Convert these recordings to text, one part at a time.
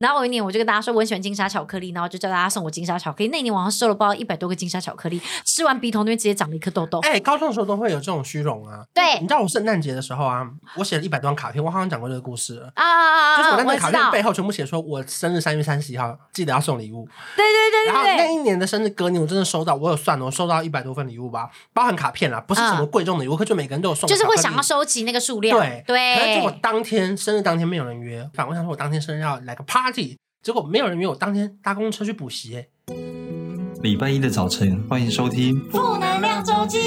然后我有一年我就跟大家说我很喜欢金沙巧克力，然后就叫大家送我金沙巧克力。那一年晚上收了不知道一百多个金沙巧克力，吃完鼻头那边直接长了一颗痘痘。哎、欸，高中的时候都会有这种虚荣啊。对，你知道我圣诞节的时候啊，我写了一百多张卡片，我好像讲过这个故事了啊啊啊！就是我在那个卡片背后全部写说我生日三月三十一号，记得要送礼物。对对对对。然后那一年的生日隔年，我真的收到，我有算了，我收到一百多份礼物吧，包含卡片啦，不是什么贵重的礼物，可就每个人都有送。就是会想要收集那个数量。对对。可是我当天生日当天没有人约，反我想说我当天生日要来个 party。结果没有人约我，当天搭公车去补习。哎，礼拜一的早晨，欢迎收听《负能量周记》。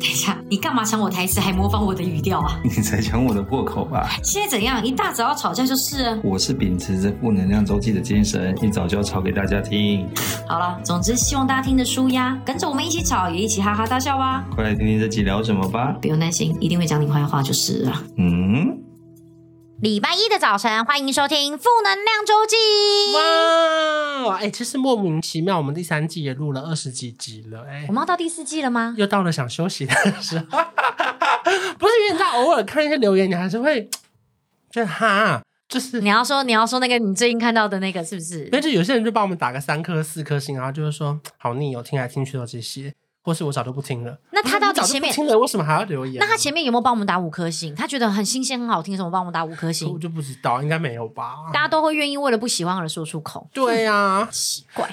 等一下，你干嘛抢我台词，还模仿我的语调啊？你才抢我的破口吧？现在怎样？一大早要吵架就是。我是秉持着负能量周记的精神，一早就要吵给大家听。好了，总之希望大家听得舒压，跟着我们一起吵，也一起哈哈大笑吧。快来听听这集聊什么吧。不用担心，一定会讲你坏话就是了。嗯。礼拜一的早晨，欢迎收听《负能量周记》。哇，哎、欸，其实莫名其妙，我们第三季也录了二十几集了，哎、欸，我们要到第四季了吗？又到了想休息的时候，不是因为你知道，偶尔看一些留言，你还是会觉得哈，就是你要说你要说那个你最近看到的那个是不是？那就有些人就帮我们打个三颗四颗星，然后就是说好腻哦，听来听去都这些。或是我早就不听了，那他到底前面听了为什么还要留言？那他前面有没有帮我们打五颗星？他觉得很新鲜、很好听，什么帮我们打五颗星？我就不知道，应该没有吧？大家都会愿意为了不喜欢而说出口。对呀、啊，奇怪，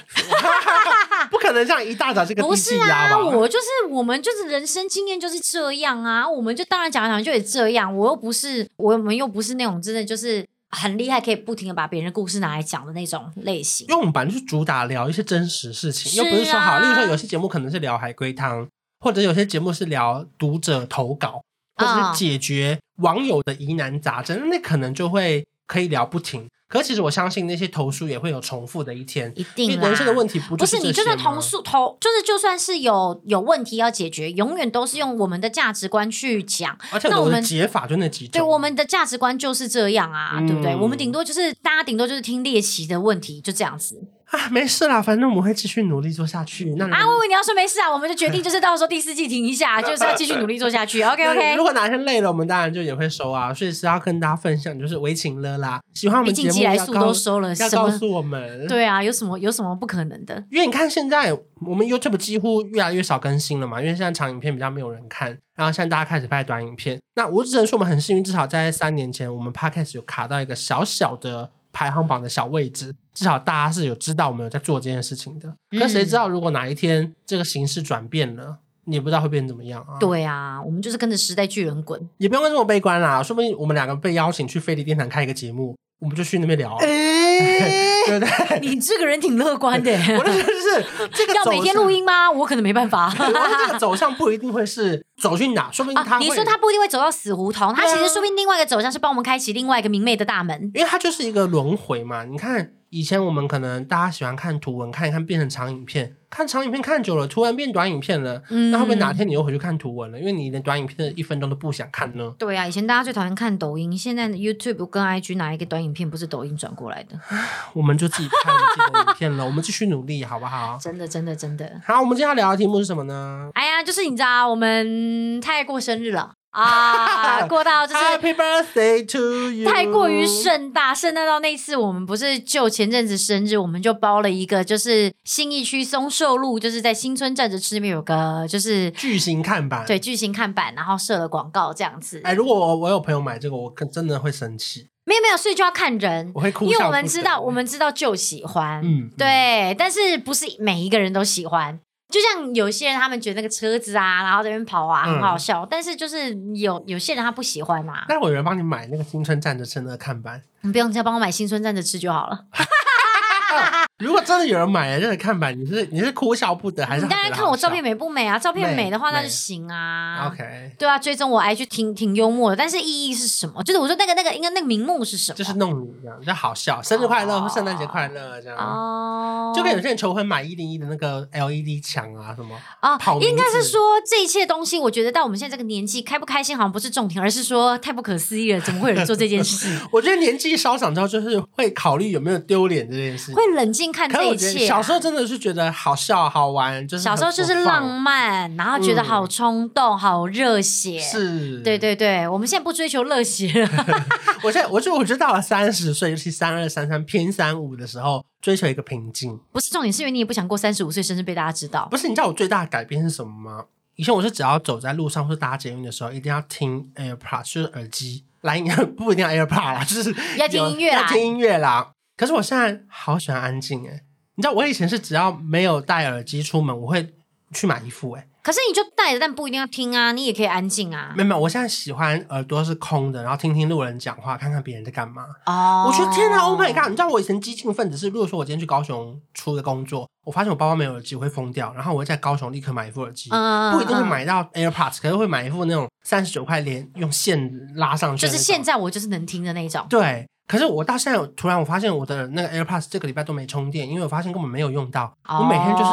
不可能这样一大早这个不是啊，我就是我们就是人生经验就是这样啊，我们就当然讲讲就也这样，我又不是我们又不是那种真的就是。很厉害，可以不停的把别人的故事拿来讲的那种类型。因为我们本来就是主打聊一些真实事情，啊、又不是说好，例如说有些节目可能是聊海龟汤，或者有些节目是聊读者投稿，或者是解决网友的疑难杂症，哦、那可能就会可以聊不停。可是其实我相信那些投诉也会有重复的一天，一定人生的问题不就是不是你就算投诉投，就是就算是有有问题要解决，永远都是用我们的价值观去讲。而且我们的解法就那几种，对我们的价值观就是这样啊，嗯、对不对？我们顶多就是大家顶多就是听猎奇的问题，就这样子。啊，没事啦，反正我们会继续努力做下去。那啊，我以为你要说没事啊，我们就决定就是到时候第四季停一下，就是要继续努力做下去。OK OK。如果哪天累了，我们当然就也会收啊。所以是要跟大家分享，就是为情了啦。喜欢我们节目，寄来速都收了，要告诉我们。对啊，有什么有什么不可能的？因为你看现在我们 YouTube 几乎越来越少更新了嘛，因为现在长影片比较没有人看，然后现在大家开始拍短影片。那我只能说我们很幸运，至少在三年前，我们 Podcast 有卡到一个小小的。排行榜的小位置，至少大家是有知道我们有在做这件事情的。可谁知道，如果哪一天这个形势转变了，你也不知道会变成怎么样啊？对啊，我们就是跟着时代巨人滚，也不用这么悲观啦。说不定我们两个被邀请去飞碟电台开一个节目。我们就去那边聊，啊，欸、对不对？你这个人挺乐观的。我的意思是，这个要每天录音吗？我可能没办法。我这个走向不一定会是走去哪，说不定他，啊。你说他不一定会走到死胡同，他其实说不定另外一个走向是帮我们开启另外一个明媚的大门，因为他就是一个轮回嘛。你看。以前我们可能大家喜欢看图文，看一看变成长影片，看长影片看久了，突然变短影片了。嗯，那会不会哪天你又回去看图文了？因为你连短影片的一分钟都不想看呢？对啊，以前大家最讨厌看抖音，现在 YouTube 跟 IG 哪一个短影片不是抖音转过来的？我们就自己看自己的影片了，我们继续努力，好不好？真的，真的，真的。好，我们今天要聊的题目是什么呢？哎呀，就是你知道，我们太过生日了。啊，过到就是 Happy Birthday to you，太过于盛大，盛大到那次我们不是就前阵子生日，我们就包了一个，就是新义区松寿路，就是在新村站着吃那边有个就是巨型看板，对，巨型看板，然后设了广告这样子。哎，如果我我有朋友买这个，我真的会生气。没有没有，所以就要看人，我会哭，因为我们知道我们知道就喜欢，嗯，对，但是不是每一个人都喜欢。就像有些人他们觉得那个车子啊，然后在那边跑啊很好笑，嗯、但是就是有有些人他不喜欢啊。但是我有人帮你买那个新春站着吃那个看板，你不用再帮我买新春站着吃就好了。如果真的有人买了这个看板，你是你是哭笑不得还是？你当然看我照片美不美啊？照片美的话那就行啊。OK，对啊，追踪我 IG 挺挺幽默的，但是意义是什么？就是我说那个那个应该那个名目是什么？就是弄你这样，就好笑，生日快乐或圣诞节快乐这样。哦，就跟有些人求婚买一零一的那个 LED 墙啊什么啊，应该是说这一切东西，我觉得到我们现在这个年纪，开不开心好像不是重点，而是说太不可思议了，怎么会有人做这件事？我觉得年纪稍长之后，就是会考虑有没有丢脸这件事，会冷静。心看这一切、啊。小时候真的是觉得好笑好玩，就是小时候就是浪漫，然后觉得好冲动、嗯、好热血。是，对对对，我们现在不追求热血了。我现在，我就我觉得到了三十岁，尤其三二三三偏三五的时候，追求一个平静。不是重点，是因为你也不想过三十五岁生日被大家知道。不是，你知道我最大的改变是什么吗？以前我是只要走在路上或者搭捷运的时候，一定要听 AirPods，就是耳机。来，不一定要 AirPods 啦，就是要听音乐啦，要听音乐啦。可是我现在好喜欢安静诶，你知道我以前是只要没有戴耳机出门，我会去买衣服诶。可是你就戴着，但不一定要听啊，你也可以安静啊。没有没有，我现在喜欢耳朵是空的，然后听听路人讲话，看看别人在干嘛。哦，我觉得天哪，Oh my god！你知道我以前激进分子是，如果说我今天去高雄出个工作，我发现我包包没有耳机，我会疯掉，然后我会在高雄立刻买一副耳机，嗯、不一定会买到 AirPods，可是会买一副那种三十九块连用线拉上去，就是现在我就是能听的那种。对，可是我到现在突然我发现我的那个 AirPods 这个礼拜都没充电，因为我发现根本没有用到，哦、我每天就是。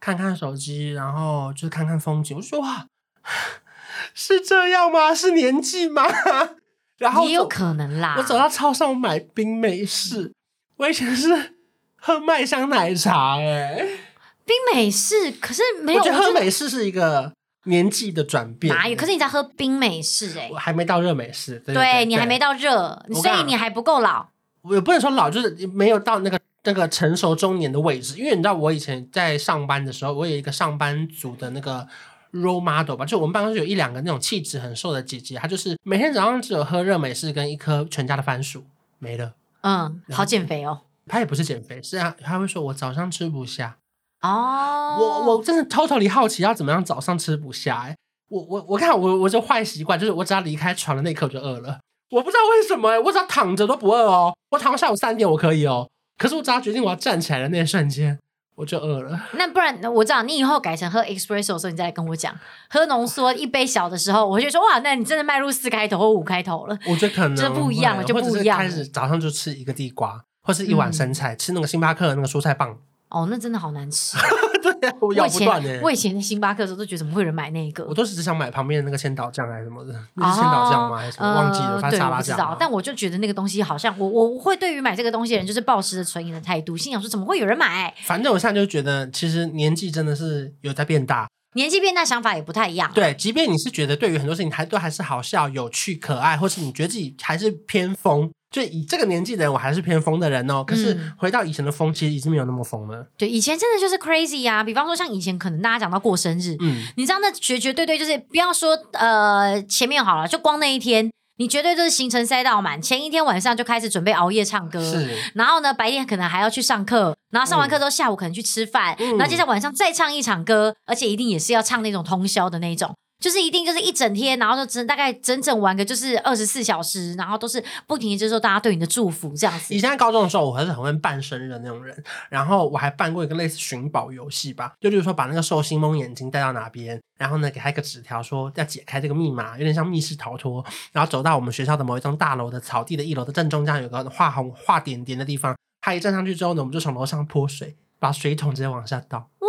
看看手机，然后就是看看风景。我说哇，是这样吗？是年纪吗？然后也有可能啦。我走到超市买冰美式，我以前是喝麦香奶茶哎。冰美式可是没有，我觉得喝美式是一个年纪的转变。哪有？可是你在喝冰美式哎，我还没到热美式。对你还没到热，所以你还不够老。我也不能说老，就是没有到那个。那个成熟中年的位置，因为你知道，我以前在上班的时候，我有一个上班族的那个 role model 吧，就我们办公室有一两个那种气质很瘦的姐姐，她就是每天早上只有喝热美式跟一颗全家的番薯，没了。嗯，好减肥哦。她也不是减肥，是啊，她会说我早上吃不下。哦，我我真的 totally 好奇要怎么样早上吃不下哎、欸，我我我看我我这坏习惯就是我只要离开床的那一刻我就饿了，我不知道为什么哎、欸，我只要躺着都不饿哦，我躺到下午三点我可以哦。可是我只要决定我要站起来的那一瞬间，我就饿了。那不然我知道你以后改成喝 espresso 的时候，你再来跟我讲。喝浓缩一杯小的时候，我就说哇，那你真的迈入四开头或五开头了。我觉得可能这不一样了，就不一样了。开始早上就吃一个地瓜，或是一碗生菜，嗯、吃那个星巴克的那个蔬菜棒。哦，那真的好难吃。对啊，我咬不断耶。我以前在星巴克的时候都觉得怎么会有人买那个？我都是只想买旁边的那个千岛酱还是什么的，那是千岛酱吗？还是什么？忘记了，反正沙拉酱。对，但我就觉得那个东西好像我我会对于买这个东西的人就是抱持着存疑的态度，心想说怎么会有人买？反正我现在就觉得，其实年纪真的是有在变大，年纪变大想法也不太一样。对，即便你是觉得对于很多事情还都还是好笑、有趣、可爱，或是你觉得自己还是偏疯。就以这个年纪的人，我还是偏疯的人哦。可是回到以前的疯，其实已经没有那么疯了。对，以前真的就是 crazy 呀、啊。比方说，像以前可能大家讲到过生日，嗯，你知道那绝绝对对就是不要说呃前面好了，就光那一天，你绝对就是行程塞到满。前一天晚上就开始准备熬夜唱歌，是。然后呢，白天可能还要去上课，然后上完课之后下午可能去吃饭，嗯、然后接着晚上再唱一场歌，而且一定也是要唱那种通宵的那种。就是一定就是一整天，然后就整大概整整玩个就是二十四小时，然后都是不停的接受大家对你的祝福这样子。以前在高中的时候，我还是很会办生日的那种人，然后我还办过一个类似寻宝游戏吧，就例如说把那个寿星蒙眼睛带到哪边，然后呢给他一个纸条说要解开这个密码，有点像密室逃脱，然后走到我们学校的某一栋大楼的草地的一楼的正中间有个画红画点点的地方，他一站上去之后呢，我们就从楼上泼水，把水桶直接往下倒。哇，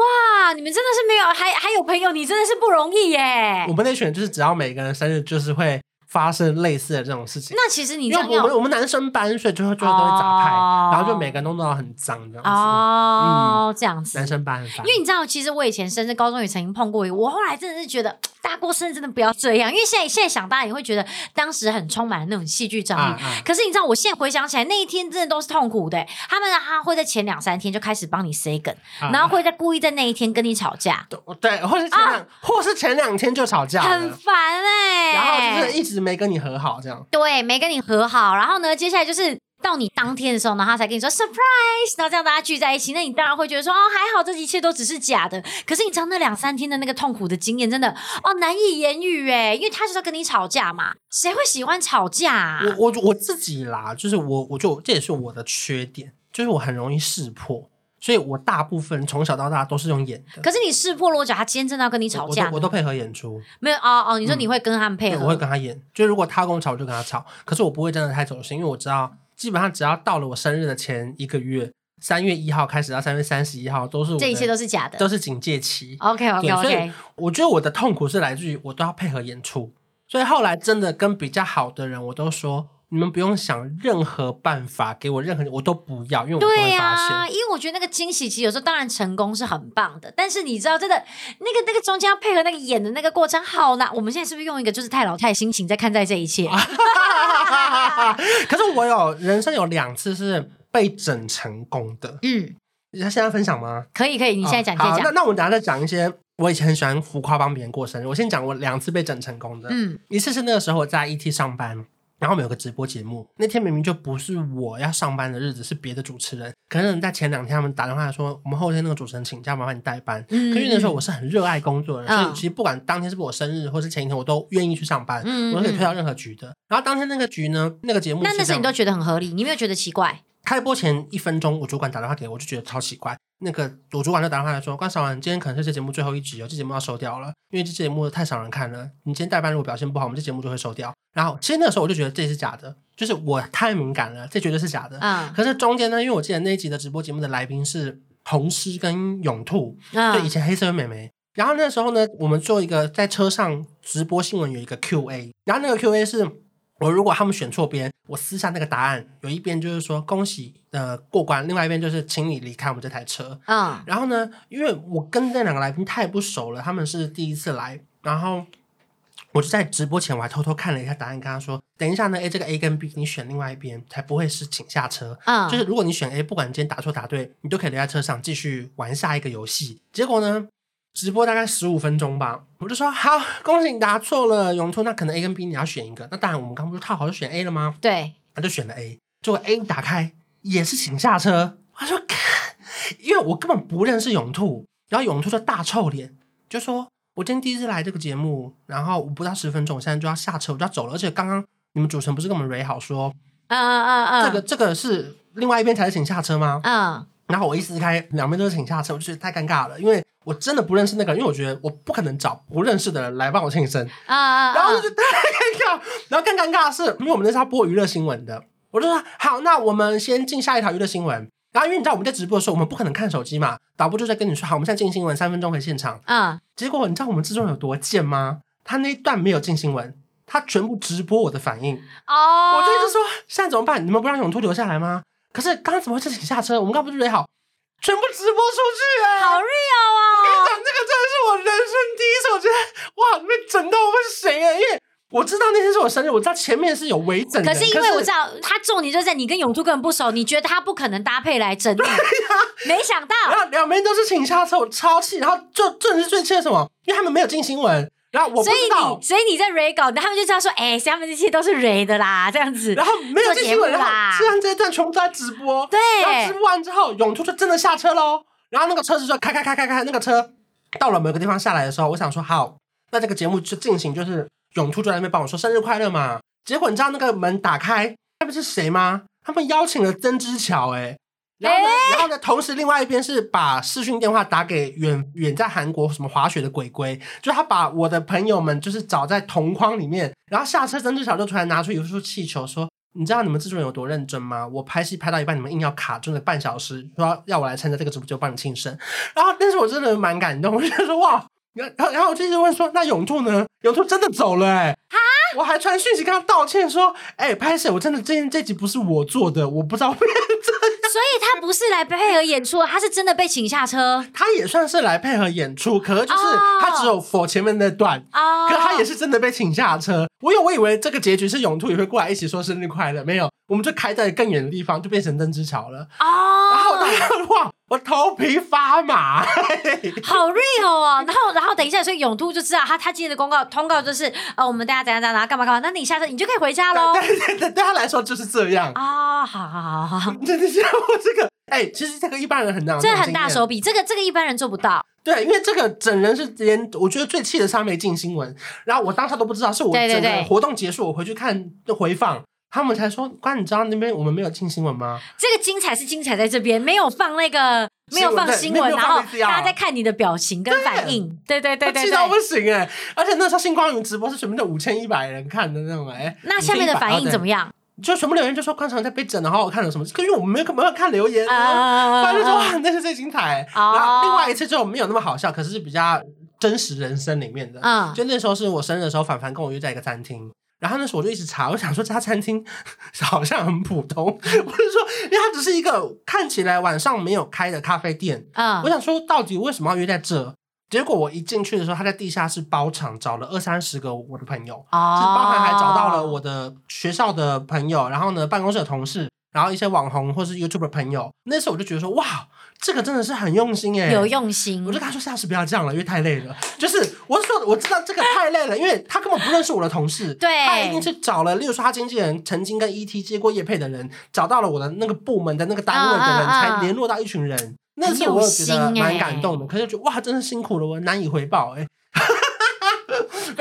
你们真的是没有，还还有朋友，你真的是不容易耶。我们那群就是只要每个人生日就是会发生类似的这种事情。那其实你这样，我们我们男生班，所以最后最后都会砸牌，哦、然后就每个人都弄到很脏这样子。哦，嗯、这样子。男生班很烦。因为你知道，其实我以前生日高中也曾经碰过一个，我后来真的是觉得。大过生日真的不要这样，因为现在现在想，大家也会觉得当时很充满了那种戏剧张力。啊啊、可是你知道，我现在回想起来，那一天真的都是痛苦的。他们他会在前两三天就开始帮你塞梗，啊、然后会在故意在那一天跟你吵架。对，或是前两，啊、或是前两天就吵架，很烦哎、欸。然后就是一直没跟你和好，这样。对，没跟你和好。然后呢，接下来就是。到你当天的时候呢，他才跟你说 surprise，然后这样大家聚在一起，那你当然会觉得说哦，还好这一切都只是假的。可是你知道那两三天的那个痛苦的经验，真的哦难以言喻哎，因为他就是要跟你吵架嘛，谁会喜欢吵架啊？我我我自己啦，就是我我就这也是我的缺点，就是我很容易识破，所以我大部分从小到大都是用演的。可是你识破了，我讲他今天真的要跟你吵架，我都，我都配合演出。没有哦哦，你说你会跟他们配合？嗯、我会跟他演，就如果他跟我吵，我就跟他吵。可是我不会真的太走心，因为我知道。基本上只要到了我生日的前一个月，三月一号开始到三月三十一号，都是我这一切都是假的，都是警戒期。OK OK OK。所以我觉得我的痛苦是来自于我都要配合演出，所以后来真的跟比较好的人，我都说你们不用想任何办法给我任何，我都不要，因为我对呀、啊，因为我觉得那个惊喜其实有时候当然成功是很棒的，但是你知道真的那个那个中间要配合那个演的那个过程好难。我们现在是不是用一个就是太老太心情在看待这一切？可是我有人生有两次是被整成功的，嗯，你现在分享吗？可以可以，你现在讲、哦、可以讲。那那我们等下再讲一些。我以前很喜欢浮夸帮别人过生日。我先讲我两次被整成功的，嗯，一次是那个时候我在 ET 上班，然后我们有个直播节目，那天明明就不是我要上班的日子，是别的主持人。可能在前两天他们打电话说，我们后天那个主持人请假，麻烦你代班。嗯，可是那时候我是很热爱工作的人，嗯，所以其实不管当天是不是我生日，或是前一天，我都愿意去上班，嗯，我都可以推到任何局的。然后当天那个局呢，那个节目，那那时候你都觉得很合理，你没有觉得奇怪？开播前一分钟，我主管打电话给我，我就觉得超奇怪。那个我主管就打电话来说：“关少文，今天可能是这节目最后一集哦，这节目要收掉了，因为这节目太少人看了。你今天代班如果表现不好，我们这节目就会收掉。”然后其实那个时候我就觉得这是假的，就是我太敏感了，这绝对是假的。嗯。可是中间呢，因为我记得那一集的直播节目的来宾是红狮跟勇兔，嗯，就以前黑涩美眉。然后那时候呢，我们做一个在车上直播新闻有一个 Q&A，然后那个 Q&A 是。我如果他们选错边，我撕下那个答案，有一边就是说恭喜呃过关，另外一边就是请你离开我们这台车。嗯，然后呢，因为我跟那两个来宾太不熟了，他们是第一次来，然后我就在直播前我还偷偷看了一下答案，跟他说等一下呢，哎，这个 A 跟 B 你选另外一边才不会是请下车。嗯，就是如果你选 A，不管你今天答错答对，你都可以留在车上继续玩下一个游戏。结果呢？直播大概十五分钟吧，我就说好，恭喜你答错了，永兔，那可能 A 跟 B 你要选一个。那当然，我们刚不是套好就选 A 了吗？对，他就选了 A。结果 A 打开也是请下车，他说看，因为我根本不认识永兔，然后永兔就大臭脸，就说我今天第一次来这个节目，然后我不到十分钟，我现在就要下车，我就要走了。而且刚刚你们主持人不是跟我们 re 好说，嗯嗯嗯嗯，这个这个是另外一边才是请下车吗？嗯，然后我一撕开，两边都是请下车，我就觉得太尴尬了，因为。我真的不认识那个人，因为我觉得我不可能找不认识的人来帮我庆生啊，然后就太尴尬，然后更尴尬的是，因为我们那是要播娱乐新闻的，我就说好，那我们先进下一条娱乐新闻。然后因为你知道我们在直播的时候，我们不可能看手机嘛，导播就在跟你说好，我们现在进新闻，三分钟回现场。嗯，结果你知道我们之中有多贱吗？他那一段没有进新闻，他全部直播我的反应。哦，我就一直说现在怎么办？你们不让永兔留下来吗？可是刚刚怎么会自己下车？我们刚刚不是约好？全部直播出去哎、欸，好 real 啊！我跟你讲，这个真的是我人生第一次，我觉得哇，你被整到我是谁哎？因为我知道那天是我生日，我知道前面是有围整的，可是因为我知道他重点就在你跟永珠根本不熟，你觉得他不可能搭配来整你，啊、没想到，然后两边都是请下车，我超气，然后就正是最气的什么？因为他们没有进新闻。然后我不知道，所以你所以你在 re 稿，他们就知道说，哎，下面这些都是 re 的啦，这样子。然后没有进新闻啦，虽然这一段全部都在直播，对。然后直播完之后，永初就真的下车喽。然后那个车子就开开开开开，那个车到了某个地方下来的时候，我想说好，那这个节目就进行，就是永初就在那边帮我说生日快乐嘛。结果你知道那个门打开，那不是谁吗？他们邀请了曾之乔，哎。然后呢，然后呢，同时另外一边是把视讯电话打给远远在韩国什么滑雪的鬼鬼，就他把我的朋友们就是找在同框里面，然后下车曾志乔就突然拿出一束气球说。你知道你们制作人有多认真吗？我拍戏拍到一半，你们硬要卡住了半小时，说要我来参加这个直播就帮你庆生。然后，但是我真的蛮感动，我就说哇，然后然后我就一直问说，那永兔呢？永兔真的走了哎、欸。我还传讯息跟他道歉说，哎、欸，拍摄我真的这这集不是我做的，我不知道变这样。所以他不是来配合演出，他是真的被请下车。他也算是来配合演出，可是就是他只有 for 前面那段，oh. 可他也是真的被请下车。我有我以为这个结局是永兔也会过来一起说生日快乐，没有，我们就开在更远的地方，就变成曾之乔了。哦、oh.，然后大家哇。我头皮发麻，好 real 哦。然后，然后等一下，所以永兔就知道他他今天的公告通告就是，呃，我们大家怎样怎样，然后干嘛干嘛。那你下车你就可以回家喽。对对 对，对他来说就是这样啊、哦。好好好好好，真的是我这个，哎、欸，其实这个一般人很难，这很大手笔，这个这个一般人做不到。对，因为这个整人是连我觉得最气的是他没进新闻，然后我当时都不知道，是我整个活动结束，我回去看的回放。他们才说，关你知道那边我们没有进新闻吗？这个精彩是精彩在这边，没有放那个，没有放新闻，然后大家在看你的表情跟反应。对对对对对，气到不行哎！而且那时候星光云直播是全部都五千一百人看的那种哎。那下面的反应怎么样？就全部留言就说关韶文在被整，然后好好看了什么？可因为我们没有没有看留言啊，反正就说哇，那是最精彩。然后另外一次就没有那么好笑，可是是比较真实人生里面的。嗯，就那时候是我生日的时候，凡凡跟我约在一个餐厅。然后那时候我就一直查，我想说这家餐厅 好像很普通，我就说，因为它只是一个看起来晚上没有开的咖啡店。嗯，我想说到底为什么要约在这？结果我一进去的时候，他在地下室包场找了二三十个我的朋友，哦，就是包含还找到了我的学校的朋友，然后呢办公室的同事，然后一些网红或是 YouTube 的朋友。那时候我就觉得说，哇。这个真的是很用心耶，有用心。我就跟他说下次不要这样了，因为太累了。就是我是说我知道这个太累了，因为他根本不认识我的同事，对，他一定是找了，例如说他经纪人曾经跟 ET 接过业配的人，找到了我的那个部门的那个单位的人，才联络到一群人。那时候我觉得蛮感动的，可是觉得哇，真的辛苦了，我难以回报哎。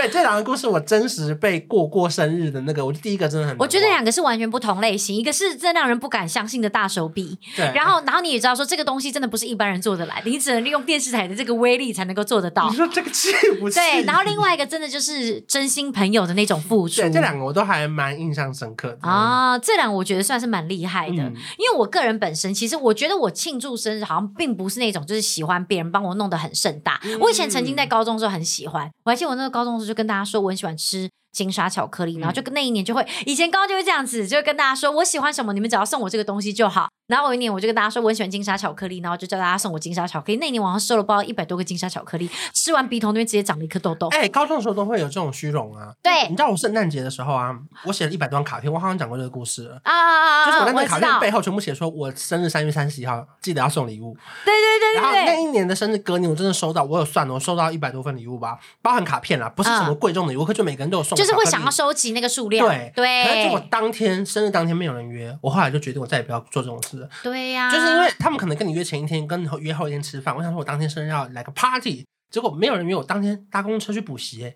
对，这两个故事我真实被过过生日的那个，我第一个真的很。我觉得两个是完全不同类型，一个是真让人不敢相信的大手笔，对。然后，然后你也知道说这个东西真的不是一般人做得来的，你只能利用电视台的这个威力才能够做得到。你说这个气不气？对。然后另外一个真的就是真心朋友的那种付出。对，这两个我都还蛮印象深刻的啊。这两个我觉得算是蛮厉害的，嗯，因为我个人本身其实我觉得我庆祝生日好像并不是那种就是喜欢别人帮我弄得很盛大。嗯，我以前曾经在高中的时候很喜欢，我还记得我那个高中的时候就跟大家说我很喜欢吃。金沙巧克力，然后就跟那一年就会，以前高中就会这样子，就会跟大家说我喜欢什么，你们只要送我这个东西就好。然后有一年我就跟大家说我很喜欢金沙巧克力，然后就叫大家送我金沙巧克力。那一年我好像收了包一百多个金沙巧克力，吃完鼻头那边直接长了一颗痘痘。哎、欸，高中的时候都会有这种虚荣啊。对，你知道我圣诞节的时候啊，我写了一百多张卡片，我好像讲过这个故事了啊啊啊！就是我在那卡片背后全部写说我生日三月三十一号，记得要送礼物。对对对对。然后那一年的生日隔年，我真的收到，我有算了，我收到一百多份礼物吧，包含卡片啦，不是什么贵重的礼物，可就每个人都有送。就是会想要收集。那个数量，对对，可是如果当天生日当天没有人约，我后来就决定我再也不要做这种事了。对呀、啊，就是因为他们可能跟你约前一天，跟约后一天吃饭。我想说我当天生日要来个 party，结果没有人约我，当天搭公车去补习，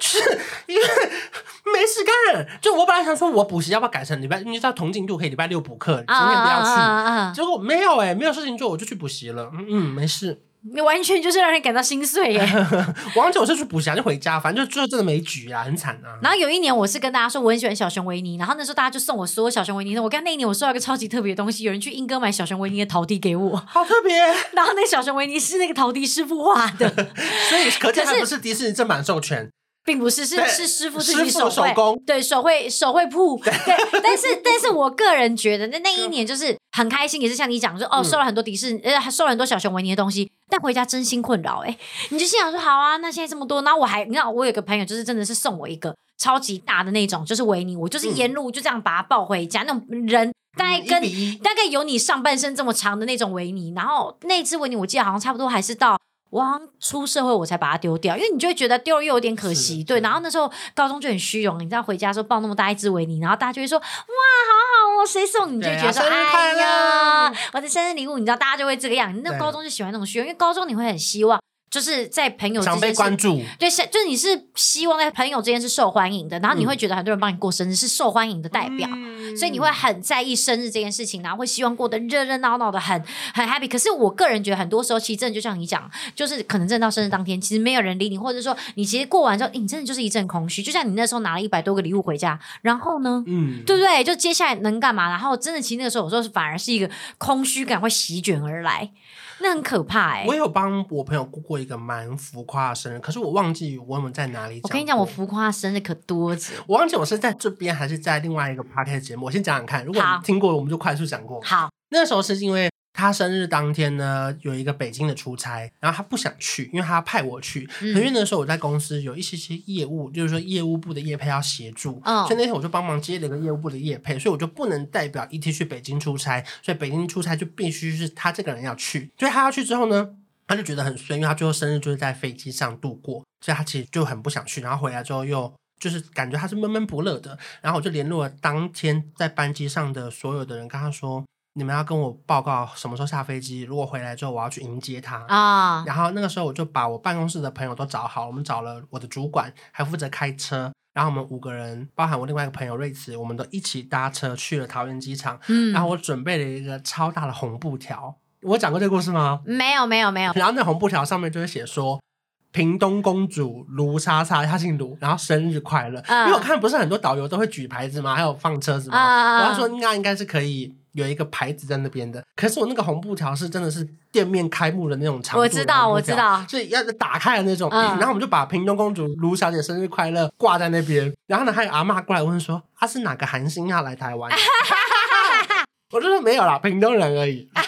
就是 因为没事干。就我本来想说我补习要不要改成礼拜，你知道同进度可以礼拜六补课，今天不要去。结果没有哎，没有事情做，我就去补习了。嗯嗯，没事。你完全就是让人感到心碎耶！我忘记我是去补习就回家，反正就最后真的没局啊，很惨啊。然后有一年我是跟大家说我很喜欢小熊维尼，然后那时候大家就送我所有小熊维尼。我看那一年我收到一个超级特别的东西，有人去英哥买小熊维尼的陶笛给我，好特别。然后那个小熊维尼是那个陶笛师傅画的，所以可见他不是迪士尼正版授权。并不是，是是师傅自己手手工，对手绘手绘铺，对。但是，但是我个人觉得，那那一年就是很开心，也是像你讲说，哦，收了很多迪士尼，呃，还收了很多小熊维尼的东西，但回家真心困扰，哎，你就心想说，好啊，那现在这么多，那我还，你知道，我有个朋友，就是真的是送我一个超级大的那种，就是维尼，我就是沿路就这样把它抱回家，那种人大概跟大概有你上半身这么长的那种维尼，然后那只维尼，我记得好像差不多还是到。我好像出社会我才把它丢掉，因为你就会觉得丢了又有点可惜，对。然后那时候高中就很虚荣，你知道回家的时候抱那么大一只维尼，然后大家就会说哇，好好哦，谁送你？就觉得说哎呀，我的生日礼物，你知道大家就会这个样。你那高中就喜欢那种虚荣，因为高中你会很希望。就是在朋友之间被关注，对，是就是你是希望在朋友之间是受欢迎的，然后你会觉得很多人帮你过生日是受欢迎的代表，嗯、所以你会很在意生日这件事情，然后会希望过得热热闹闹的很很 happy。可是我个人觉得很多时候其实真的就像你讲，就是可能真的到生日当天，其实没有人理你，或者说你其实过完之后，你真的就是一阵空虚。就像你那时候拿了一百多个礼物回家，然后呢，嗯，对不对？就接下来能干嘛？然后真的其实那个时候，我说反而是一个空虚感会席卷而来。那很可怕哎、欸！我有帮我朋友过过一个蛮浮夸的生日，可是我忘记我们在哪里。我跟你讲，我浮夸的生日可多着。我忘记我是在这边还是在另外一个 podcast 节目。我先讲讲看，如果你听过，我们就快速讲过。好，那时候是因为。他生日当天呢，有一个北京的出差，然后他不想去，因为他要派我去。嗯、因为那时候我在公司有一些些业务，就是说业务部的业配要协助，哦、所以那天我就帮忙接了一个业务部的业配，所以我就不能代表 ET 去北京出差，所以北京出差就必须是他这个人要去。所以他要去之后呢，他就觉得很衰，因为他最后生日就是在飞机上度过，所以他其实就很不想去。然后回来之后又就是感觉他是闷闷不乐的，然后我就联络了当天在班机上的所有的人，跟他说。你们要跟我报告什么时候下飞机？如果回来之后，我要去迎接他啊。Oh. 然后那个时候，我就把我办公室的朋友都找好，我们找了我的主管，还负责开车。然后我们五个人，包含我另外一个朋友瑞慈，我们都一起搭车去了桃园机场。嗯。然后我准备了一个超大的红布条。我讲过这个故事吗？没有，没有，没有。然后那红布条上面就会写说：“屏东公主卢莎莎，她姓卢，然后生日快乐。” uh. 因为我看不是很多导游都会举牌子吗？还有放车子吗？Uh. 我要说，应该应该是可以。有一个牌子在那边的，可是我那个红布条是真的是店面开幕的那种长度，我知道，我知道，所以要打开的那种。嗯、然后我们就把屏东公主卢小姐生日快乐挂在那边，然后呢，还有阿嬷过来问说，她、啊、是哪个韩星要来台湾？我就说没有啦，屏东人而已。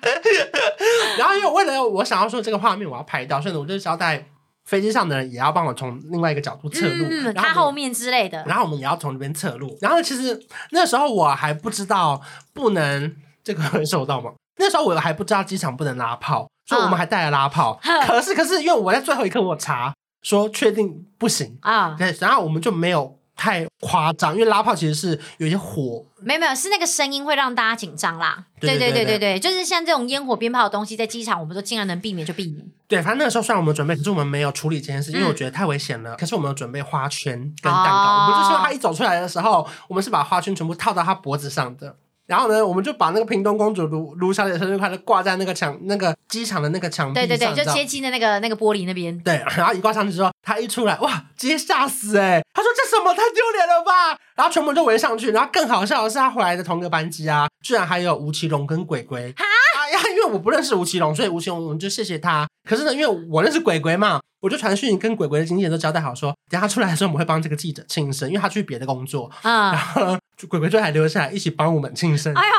然后因为为了我想要说这个画面我要拍到，所以呢，我就交代。飞机上的人也要帮我从另外一个角度侧录，嗯，他后面之类的。然后我们也要从这边侧录。然后其实那时候我还不知道不能这个会收到吗？那时候我还不知道机场不能拉炮，所以我们还带了拉炮。嗯、可是可是因为我在最后一刻我查说确定不行啊，对，然后我们就没有。太夸张，因为拉炮其实是有一些火，没有没有，是那个声音会让大家紧张啦。对对对对对，就是像这种烟火鞭炮的东西，在机场我们都尽量能避免就避免。对，反正那个时候虽然我们准备，可是我们没有处理这件事，因为我觉得太危险了。可是我们有准备花圈跟蛋糕，哦、我们就希望他一走出来的时候，我们是把花圈全部套到他脖子上的。然后呢，我们就把那个屏东公主卢卢小姐生日快乐挂在那个墙，那个机场的那个墙壁上。对对对，就接近的那个那个玻璃那边。对，然后一挂上去之后，他一出来，哇，直接吓死哎、欸！他说这什么太丢脸了吧？然后全部就围上去。然后更好笑的是，他回来的同个班机啊，居然还有吴奇隆跟鬼鬼。呀，因为我不认识吴奇隆，所以吴奇隆我们就谢谢他。可是呢，因为我认识鬼鬼嘛。我就传讯跟鬼鬼的经纪人都交代好说，等下他出来的时候，我们会帮这个记者庆生，因为他去别的工作。啊、嗯，然后鬼鬼就还留下来一起帮我们庆生。哎呀，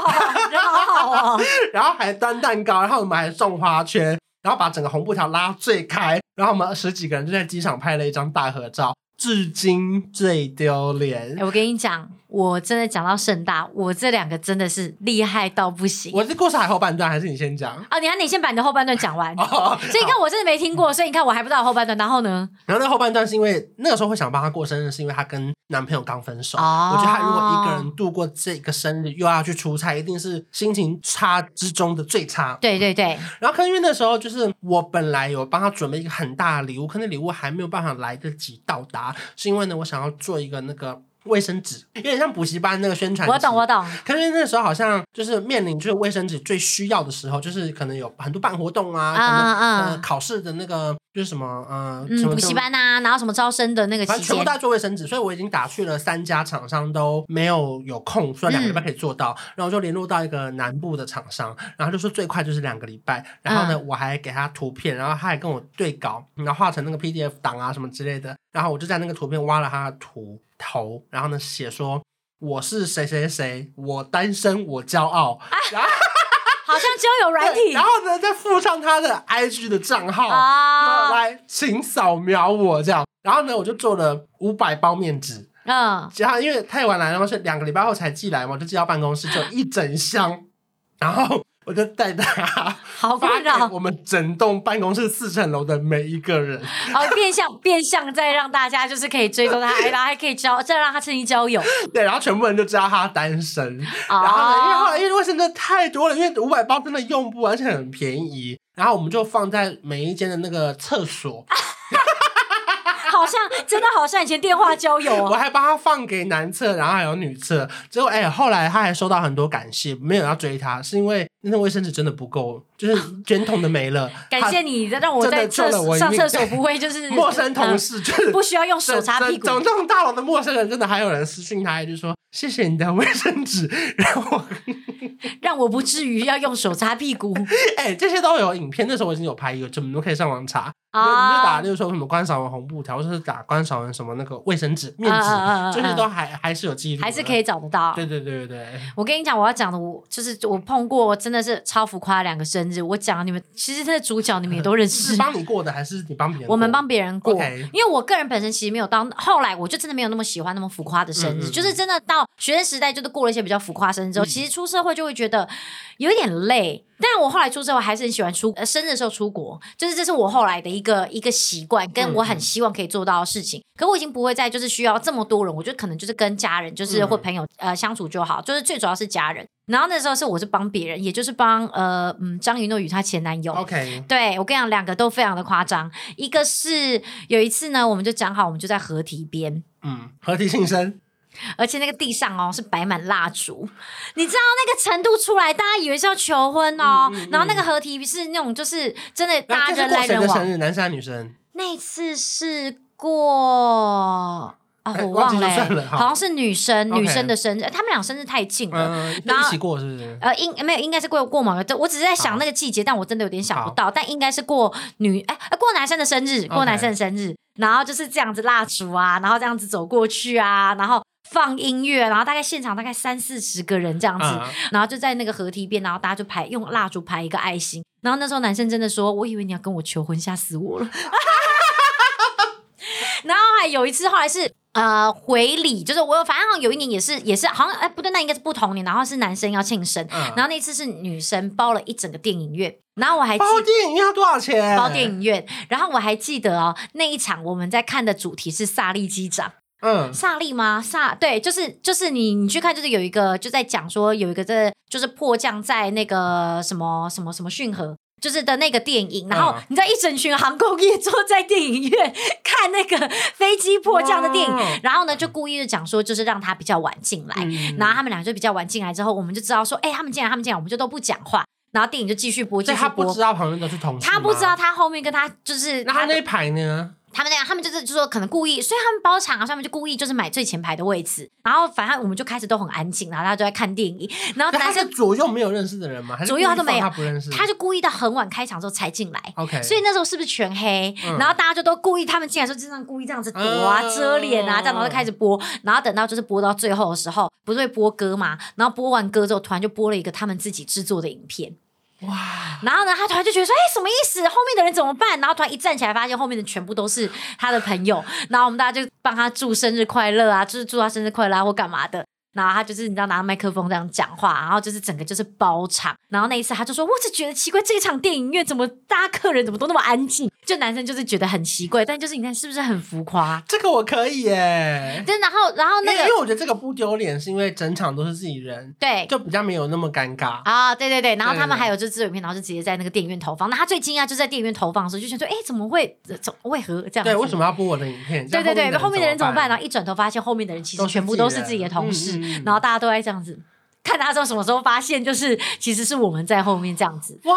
人好好哦。然后还端蛋糕，然后我们还送花圈，然后把整个红布条拉最开，然后我们十几个人就在机场拍了一张大合照。至今最丢脸。欸，我跟你讲，我真的讲到盛大，我这两个真的是厉害到不行。我这故事还后半段，还是你先讲？啊，你看你先把你的后半段讲完。哦，所以你看我真的没听过，所以你看我还不知道后半段。然后呢？然后那后半段是因为那个时候会想帮她过生日，是因为她跟男朋友刚分手。哦，我觉得她如果一个人度过这个生日，又要去出差，一定是心情差之中的最差。对对对。然后可能因为那时候就是我本来有帮她准备一个很大的礼物，可那礼物还没有办法来得及到达。是因为呢，我想要做一个那个卫生纸，有点像补习班那个宣传。我懂，我懂。可是那时候好像就是面临就是卫生纸最需要的时候，就是可能有很多办活动啊，嗯嗯嗯、呃，考试的那个就是什么呃，嗯，补习班啊，然后什么招生的那个期间，全部都在做卫生纸，所以我已经打去了三家厂商都没有有空，说两个礼拜可以做到，嗯、然后就联络到一个南部的厂商，然后就说最快就是两个礼拜，然后呢，嗯、我还给他图片，然后他还跟我对稿，然后画成那个 PDF 档啊什么之类的。然后我就在那个图片挖了他的图头，然后呢写说我是谁谁谁，我单身我骄傲，啊、然后 好像交友软体，然后呢再附上他的 IG 的账号，啊、来请扫描我这样，然后呢我就做了五百包面纸，嗯，然后因为太晚来了嘛，是两个礼拜后才寄来嘛，就寄到办公室就一整箱，然后。我就带大家，好困扰我们整栋办公室四层楼的每一个人。好，变相 变相再让大家就是可以追踪他，然后还可以交，再让他趁机交友。对，然后全部人就知道他单身。哦、然后呢，因为后来因为卫生纸太多了，因为五百包真的用不完，而且很便宜。然后我们就放在每一间的那个厕所。好像真的好像以前电话交友，我还帮他放给男厕，然后还有女厕。结果哎，后来他还收到很多感谢，没有要追他，是因为那卫生纸真的不够，就是卷筒的没了。感谢你让我在厕所上厕所不会就是 陌生同事，就是不需要用手擦屁股。整栋大楼的陌生人真的还有人私信他，就说谢谢你的卫生纸，让我 让我不至于要用手擦屁股。哎，这些都有影片，那时候我已经有拍一个，怎么都可以上网查。啊，你就打，就是说什么观赏文红布条，或者是打观赏文什么那个卫生纸、面纸，这些都还还是有记录，还是可以找得到。对对对对对。我跟你讲，我要讲的，我就是我碰过，真的是超浮夸两个生日。我讲你们，其实这个主角你们也都认识。是帮你过的还是你帮别人？我们帮别人过，因为我个人本身其实没有到后来，我就真的没有那么喜欢那么浮夸的生日，就是真的到学生时代，就是过了一些比较浮夸生日之后，其实出社会就会觉得有一点累。但我后来出社会还是很喜欢出呃生日的时候出国，就是这是我后来的一个一个习惯，跟我很希望可以做到的事情。嗯、可我已经不会再就是需要这么多人，我觉得可能就是跟家人就是或朋友、嗯、呃相处就好，就是最主要是家人。然后那时候是我是帮别人，也就是帮呃嗯张云诺与她前男友。OK，对我跟你讲，两个都非常的夸张。一个是有一次呢，我们就讲好，我们就在河堤边，嗯，河堤庆生。而且那个地上哦是摆满蜡烛，你知道那个程度出来，大家以为是要求婚哦。嗯嗯嗯、然后那个合体是那种就是真的大家人来人往。生日？男生还是女生？那次是过哦，我忘了，了好像是女生女生的生日，他们俩生日太近了，然后一起过是不是？呃，应没有，应该是过过某个，我只是在想那个季节，但我真的有点想不到，但应该是过女哎过男生的生日，过男生的生日，然后就是这样子蜡烛啊，然后这样子走过去啊，然后放音乐，然后大概现场大概三四十个人这样子，然后就在那个河堤边，然后大家就排用蜡烛排一个爱心，然后那时候男生真的说，我以为你要跟我求婚，吓死我了。然后还有一次，后来是呃回礼，就是我有反正好像有一年也是也是好像哎不对，那应该是不同年，然后是男生要庆生，嗯、然后那次是女生包了一整个电影院，然后我还记包电影院要多少钱？包电影院，然后我还记得哦，那一场我们在看的主题是萨利机长，嗯，萨利吗？萨对，就是就是你你去看，就是有一个就在讲说有一个这就是迫降在那个什么什么什么逊河。就是的那个电影，然后你知道一整群航空业 坐在电影院看那个飞机迫降的电影，然后呢就故意的讲说，就是让他比较晚进来，然后他们俩就比较晚进来之后，我们就知道说，哎，他们进来，他们进来，我们就都不讲话，然后电影就继续播，继续播。他不知道旁边都是同事，他不知道他后面跟他就是那他那一排呢？他们那样，他们就是就说可能故意，所以他们包场啊，他们就故意就是买最前排的位置，然后反正我们就开始都很安静，然后大家就在看电影，然后男生左右没有认识的人吗？左右他都没有，他不认识，他就故意到很晚开场之后才进来，OK，所以那时候是不是全黑？嗯、然后大家就都故意他们进来的时候就这样故意这样子躲啊、嗯、遮脸啊，这样然后就开始播，然后等到就是播到最后的时候，不是会播歌嘛？然后播完歌之后，突然就播了一个他们自己制作的影片。哇！然后呢，他突然就觉得说：“哎，什么意思？后面的人怎么办？”然后突然一站起来，发现后面的全部都是他的朋友。然后我们大家就帮他祝生日快乐啊，就是祝他生日快乐啊，或干嘛的。然后他就是你知道拿麦克风这样讲话，然后就是整个就是包场。然后那一次他就说：“我只觉得奇怪，这一场电影院怎么大家客人怎么都那么安静？”就男生就是觉得很奇怪，但就是你看是不是很浮夸？这个我可以耶。对，然后然后那个，因为我觉得这个不丢脸，是因为整场都是自己人，对，就比较没有那么尴尬啊。对对对，然后他们还有就是纪录片，然后就直接在那个电影院投放。那他最惊讶就在电影院投放的时候，就想说：“哎，怎么会？怎为何这样？对，为什么要播我的影片？对对对，后面的人怎么办？然后一转头发现后面的人其实全部都是自己的同事，然后大家都在。这样子看他说什么时候发现，就是其实是我们在后面这样子哇，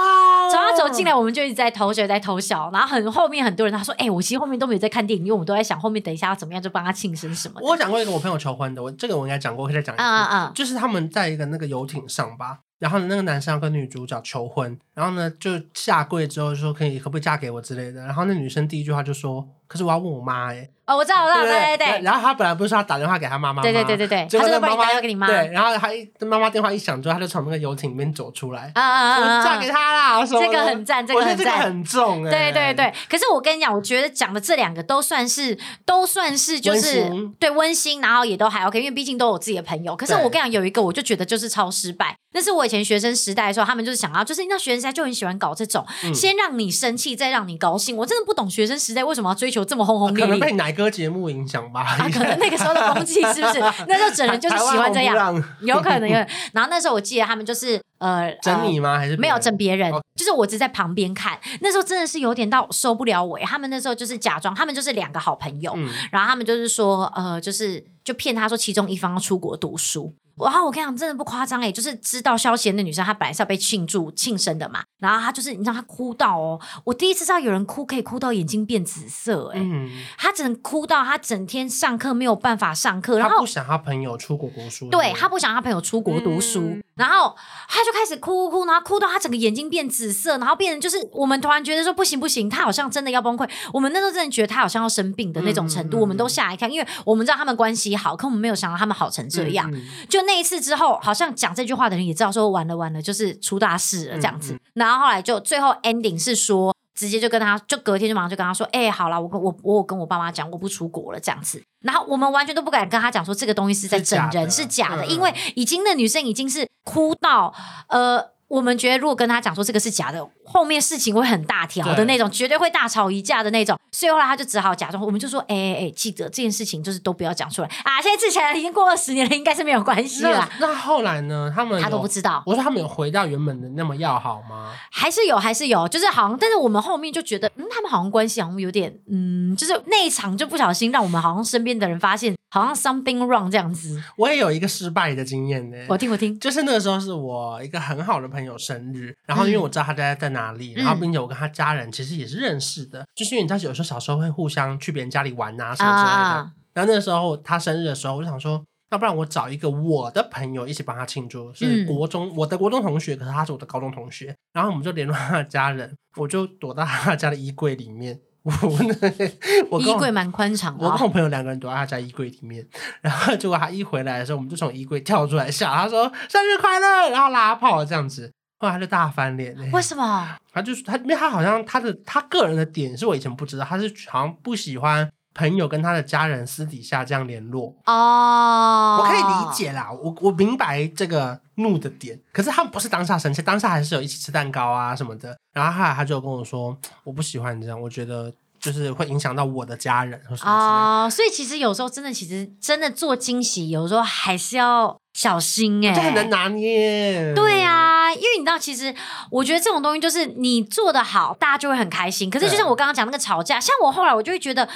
走他走进来，我们就一直在偷笑，在偷笑。然后很后面很多人他说：“哎、欸，我其实后面都没有在看电影，因为我们都在想后面等一下要怎么样，就帮他庆生什么的。”我讲过一个我朋友求婚的，我这个我应该讲过，可以再讲一次。嗯嗯嗯，就是他们在一个那个游艇上吧，然后那个男生要跟女主角求婚，然后呢就下跪之后就说可以可不可以嫁给我之类的，然后那女生第一句话就说：“可是我要问我妈哎。”哦，我知道，我知道，对对对。然后他本来不是说要打电话给他妈妈吗？对对对对对。他说帮你打电话给你妈。对，然后他一妈妈电话一响之后，他就从那个游艇里面走出来。啊啊啊！嫁给他啦！这个很赞，这个很赞，这个很重哎。对对对。可是我跟你讲，我觉得讲的这两个都算是都算是就是对温馨，然后也都还 OK，因为毕竟都有自己的朋友。可是我跟你讲，有一个我就觉得就是超失败。那是我以前学生时代的时候，他们就是想要，就是那学生时代就很喜欢搞这种，先让你生气，再让你高兴。我真的不懂学生时代为什么要追求这么轰轰烈烈。可能被奶哥节目影响。吧，啊，可能那个时候的风气是不是？那时候整人就是喜欢这样，有可能，有。然后那时候我记得他们就是呃，整你吗？还是没有整别人？就是我只在旁边看。那时候真的是有点到受不了我。他们那时候就是假装，他们就是两个好朋友，然后他们就是说呃，就是就骗他说其中一方要出国读书。然后我跟你讲，真的不夸张诶，就是知道消息的那女生，她本来是要被庆祝庆生的嘛，然后她就是你知道她哭到哦，我第一次知道有人哭可以哭到眼睛变紫色诶，嗯，她只能哭到她整天上课没有办法上课，然后她不想她朋友出国读书，对，她不想她朋友出国读书，嗯、然后她就开始哭哭哭，然后哭到她整个眼睛变紫色，然后变成就是我们突然觉得说不行不行，她好像真的要崩溃，我们那时候真的觉得她好像要生病的那种程度，嗯、我们都吓一跳，因为我们知道他们关系好，可我们没有想到他们好成这样，就。那一次之后，好像讲这句话的人也知道说完了完了，就是出大事了这样子。嗯嗯、然后后来就最后 ending 是说，直接就跟他就隔天就马上就跟他说，哎、欸，好了，我跟我我跟我爸妈讲，我不出国了这样子。然后我们完全都不敢跟他讲说这个东西是在整人是假的，假的嗯、因为已经那女生已经是哭到呃。我们觉得，如果跟他讲说这个是假的，后面事情会很大条的那种，对绝对会大吵一架的那种。所以后来他就只好假装，我们就说：“哎哎哎，记得这件事情就是都不要讲出来啊！”现在之前已经过了十年了，应该是没有关系了。那后来呢？他们他都不知道。我说他们有回到原本的那么要好吗？还是有，还是有，就是好像，但是我们后面就觉得，嗯，他们好像关系好像有点，嗯，就是那一场就不小心让我们好像身边的人发现。好像 something wrong 这样子，我也有一个失败的经验呢。我听我听，就是那个时候是我一个很好的朋友生日，然后因为我知道他家在哪里，嗯、然后并且我跟他家人其实也是认识的，嗯、就是因为你知道有时候小时候会互相去别人家里玩啊什么之类的。啊。然后那个时候他生日的时候，我就想说，要不然我找一个我的朋友一起帮他庆祝，是国中、嗯、我的国中同学，可是他是我的高中同学，然后我们就联络他的家人，我就躲到他家的衣柜里面。我我衣柜蛮宽敞的，我跟我朋友两个人躲在他家衣柜里面，然后结果他一回来的时候，我们就从衣柜跳出来笑，他说生日快乐，然后拉炮这样子，后来他就大翻脸。为什么？他就是他，因为他好像他的他个人的点是我以前不知道，他是好像不喜欢朋友跟他的家人私底下这样联络哦。我可以理解啦，我我明白这个怒的点，可是他们不是当下生气，当下还是有一起吃蛋糕啊什么的。然后后来他就跟我说，我不喜欢这样，我觉得就是会影响到我的家人哦，所以其实有时候真的，其实真的做惊喜，有时候还是要小心哎、欸，这很难拿捏。对啊，因为你知道，其实我觉得这种东西就是你做的好，大家就会很开心。可是就像我刚刚讲那个吵架，像我后来我就会觉得，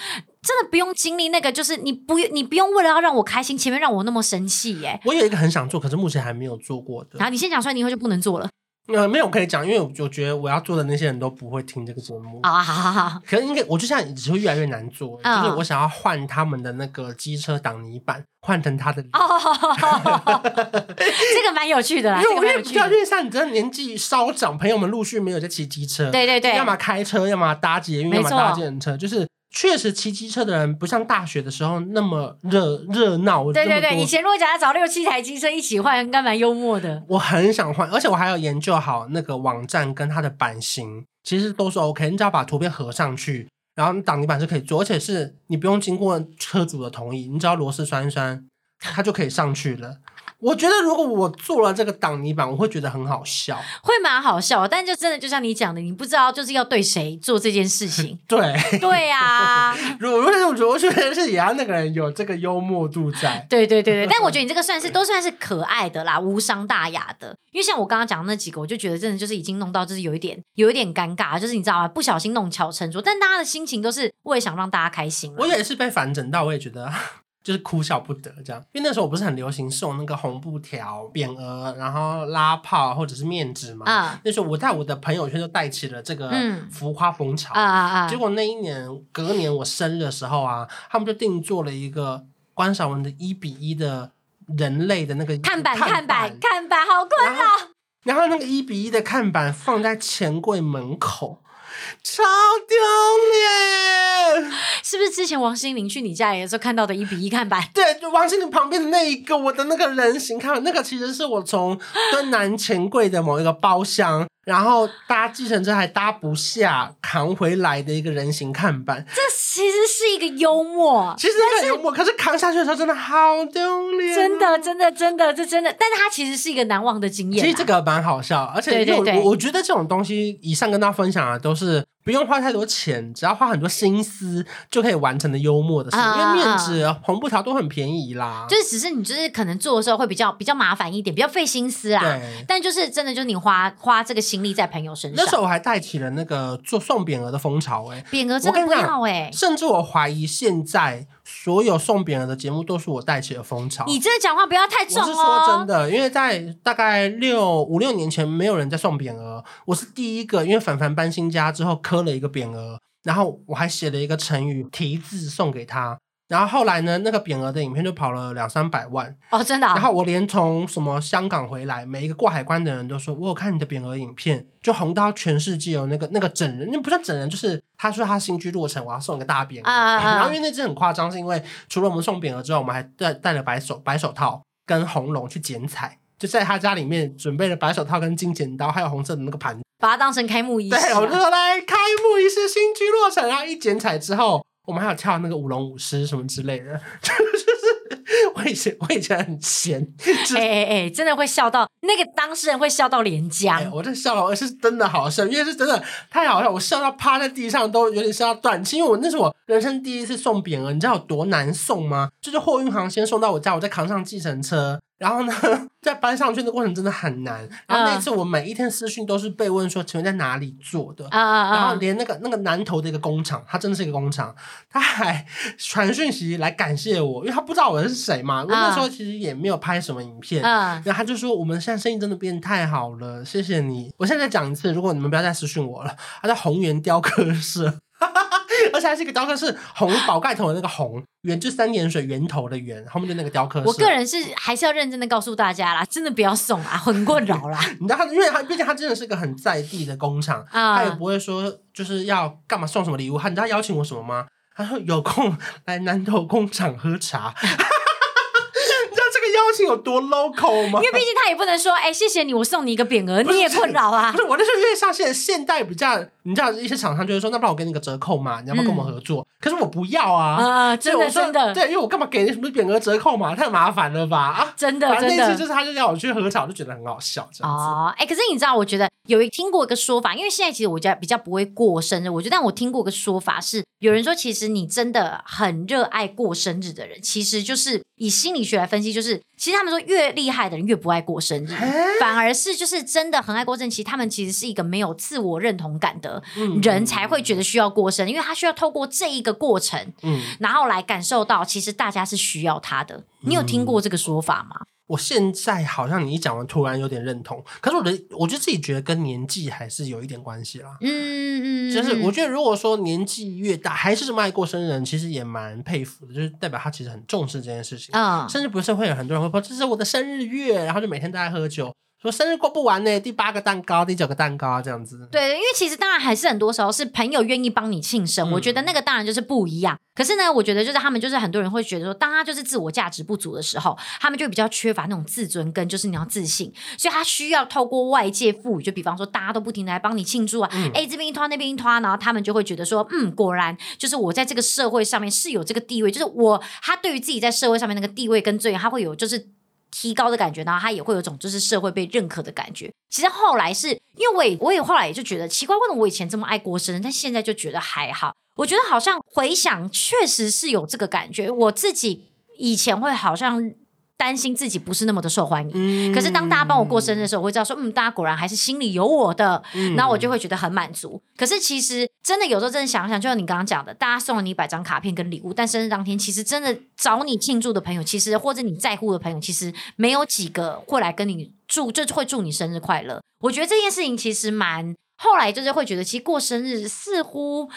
真的不用经历那个，就是你不你不用为了要让我开心，前面让我那么生气哎、欸。我有一个很想做，可是目前还没有做过的。然后你先讲出来，你以后就不能做了。呃，没有可以讲，因为我觉得我要做的那些人都不会听这个节目啊，好好好。可能应该，我就现在只会越来越难做，哦、就是我想要换他们的那个机车挡泥板，换成他的。哦，这个蛮有趣的啦，因为我觉得比较因为像你这年纪稍长，朋友们陆续没有在骑机车，对对对，要么开车，要么搭捷运，要么搭电车，就是。确实，骑机车的人不像大学的时候那么热热闹。对对对，以前如果讲要找六七台机车一起换，应该蛮幽默的。我很想换，而且我还要研究好那个网站跟它的版型，其实都是 OK。你只要把图片合上去，然后挡泥板是可以做，而且是你不用经过车主的同意，你只要螺丝栓一栓，它就可以上去了。我觉得如果我做了这个挡泥板，我会觉得很好笑，会蛮好笑。但就真的就像你讲的，你不知道就是要对谁做这件事情。对对呀，如果我觉得我觉得是也要那个人有这个幽默度在。对对对对，但我觉得你这个算是都算是可爱的啦，无伤大雅的。因为像我刚刚讲的那几个，我就觉得真的就是已经弄到就是有一点有一点尴尬，就是你知道吗？不小心弄巧成拙，但大家的心情都是为想让大家开心。我也是被反整到，我也觉得。就是哭笑不得这样，因为那时候我不是很流行送那个红布条、匾额，然后拉炮或者是面纸嘛。啊，那时候我在我的朋友圈就带起了这个浮夸风潮。啊啊啊！结果那一年隔年我生日的时候啊，他们就定做了一个关韶文的一比一的人类的那个看板，看板，看板，好困扰。然后那个一比一的看板放在钱柜门口。超丢脸！是不是之前王心凌去你家里的时候看到的一比一看板？对，就王心凌旁边的那一个，我的那个人形看板，那个其实是我从敦南钱柜的某一个包厢。然后搭计程车还搭不下，扛回来的一个人形看板，这其实是一个幽默，其实很幽默，可是扛下去的时候真的好丢脸，真的真的真的这真的，但是它其实是一个难忘的经验。其实这个蛮好笑，而且因为我我觉得这种东西，以上跟大家分享的都是。不用花太多钱，只要花很多心思就可以完成的幽默的事。啊、因为面纸、红布条都很便宜啦。就是只是你就是可能做的时候会比较比较麻烦一点，比较费心思啦。对。但就是真的就是你花花这个心力在朋友身上。那时候我还带起了那个做送匾额的风潮哎、欸，匾额真的不要哎、欸。甚至我怀疑现在所有送匾额的节目都是我带起的风潮。你这讲话不要太重哦。我是说真的，因为在大概六五六年前没有人在送匾额，我是第一个，因为凡凡搬新家之后刻了一个匾额。然后我还写了一个成语题字送给他，然后后来呢，那个匾额的影片就跑了两三百万哦，真的、啊。然后我连从什么香港回来，每一个过海关的人都说，我有看你的匾额影片，就红到全世界有那个那个整人，那不算整人，就是他说他新居落成，我要送一个大匾额。啊啊啊然后因为那只很夸张，是因为除了我们送匾额之外，我们还带带了白手白手套跟红龙去剪彩，就在他家里面准备了白手套跟金剪刀，还有红色的那个盘。把它当成开幕仪式，啊，对，我就说来开幕仪式，新居落成，然后一剪彩之后，我们还有跳那个舞龙舞狮什么之类的，就是 我以前我以前很闲，哎哎哎，真的会笑到那个当事人会笑到连僵，欸，我这笑了，我是真的好笑，因为是真的太好笑，我笑到趴在地上都有点笑到断气，因为我那是我人生第一次送匾额，你知道有多难送吗？就是货运行先送到我家，我再扛上计程车。然后呢，在搬上去的过程真的很难。然后那次我每一天私讯都是被问说，请问在哪里做的？啊啊啊！然后连那个那个南投的一个工厂，它真的是一个工厂，他还传讯息来感谢我，因为他不知道我是谁嘛。我那时候其实也没有拍什么影片。然后他就说，我们现在生意真的变太好了，谢谢你。我现在再讲一次，如果你们不要再私讯我了，他在宏源雕刻社。而且还是一个雕刻是红宝盖头的那个红，圆就三点水源头的圆，后面就那个雕刻。我个人是还是要认真的告诉大家啦，真的不要送啊，很困扰啦。你知道他，因为他毕竟他真的是个很在地的工厂，嗯、他也不会说就是要干嘛送什么礼物。他你知道邀请我什么吗？他说有空来南头工厂喝茶。邀请有多 local 吗？因为毕竟他也不能说，哎、欸，谢谢你，我送你一个匾额，你也困扰啊。不是，我那时候因为像现在现代比较，你知道一些厂商就会说，那不然我给你个折扣嘛，你要不要跟我们合作？嗯、可是我不要啊，啊，真的真的，对，因为我干嘛给你什么匾额折扣嘛，太麻烦了吧？啊，真的真的，那次就是他就叫我去喝茶，我就觉得很好笑，这样子。哦，哎、欸，可是你知道，我觉得有一听过一个说法，因为现在其实我家比较不会过生日，我觉得但我听过一个说法是，有人说其实你真的很热爱过生日的人，其实就是以心理学来分析，就是其实他们说越厉害的人越不爱过生日，反而是就是真的很爱过生日。其实他们其实是一个没有自我认同感的人才会觉得需要过生日，因为他需要透过这一个过程，嗯，然后来感受到其实大家是需要他的。你有听过这个说法吗？我现在好像你一讲完，突然有点认同。可是我的，我就自己觉得跟年纪还是有一点关系啦。嗯嗯，就是我觉得如果说年纪越大，还是这么爱过生日其实也蛮佩服的，就是代表他其实很重视这件事情。嗯，甚至不是会有很多人会说这是我的生日月，然后就每天都在喝酒。说生日过不完呢，第八个蛋糕，第九个蛋糕这样子。对，因为其实当然还是很多时候是朋友愿意帮你庆生，嗯、我觉得那个当然就是不一样。可是呢，我觉得就是他们就是很多人会觉得说，当他就是自我价值不足的时候，他们就比较缺乏那种自尊跟就是你要自信，所以他需要透过外界赋予，就比方说大家都不停的来帮你庆祝啊，哎、嗯、这边一拖那边一拖，然后他们就会觉得说，嗯，果然就是我在这个社会上面是有这个地位，就是我他对于自己在社会上面那个地位跟尊严，他会有就是。提高的感觉，然后他也会有种就是社会被认可的感觉。其实后来是因为我也我也后来也就觉得奇怪，为什么我以前这么爱过生日，但现在就觉得还好。我觉得好像回想确实是有这个感觉。我自己以前会好像。担心自己不是那么的受欢迎，嗯、可是当大家帮我过生日的时候，我会知道说，嗯，大家果然还是心里有我的，嗯、然后我就会觉得很满足。可是其实真的有时候真的想想，就像你刚刚讲的，大家送了你一百张卡片跟礼物，但生日当天，其实真的找你庆祝的朋友，其实或者你在乎的朋友，其实没有几个会来跟你祝，就会祝你生日快乐。我觉得这件事情其实蛮，后来就是会觉得，其实过生日似乎。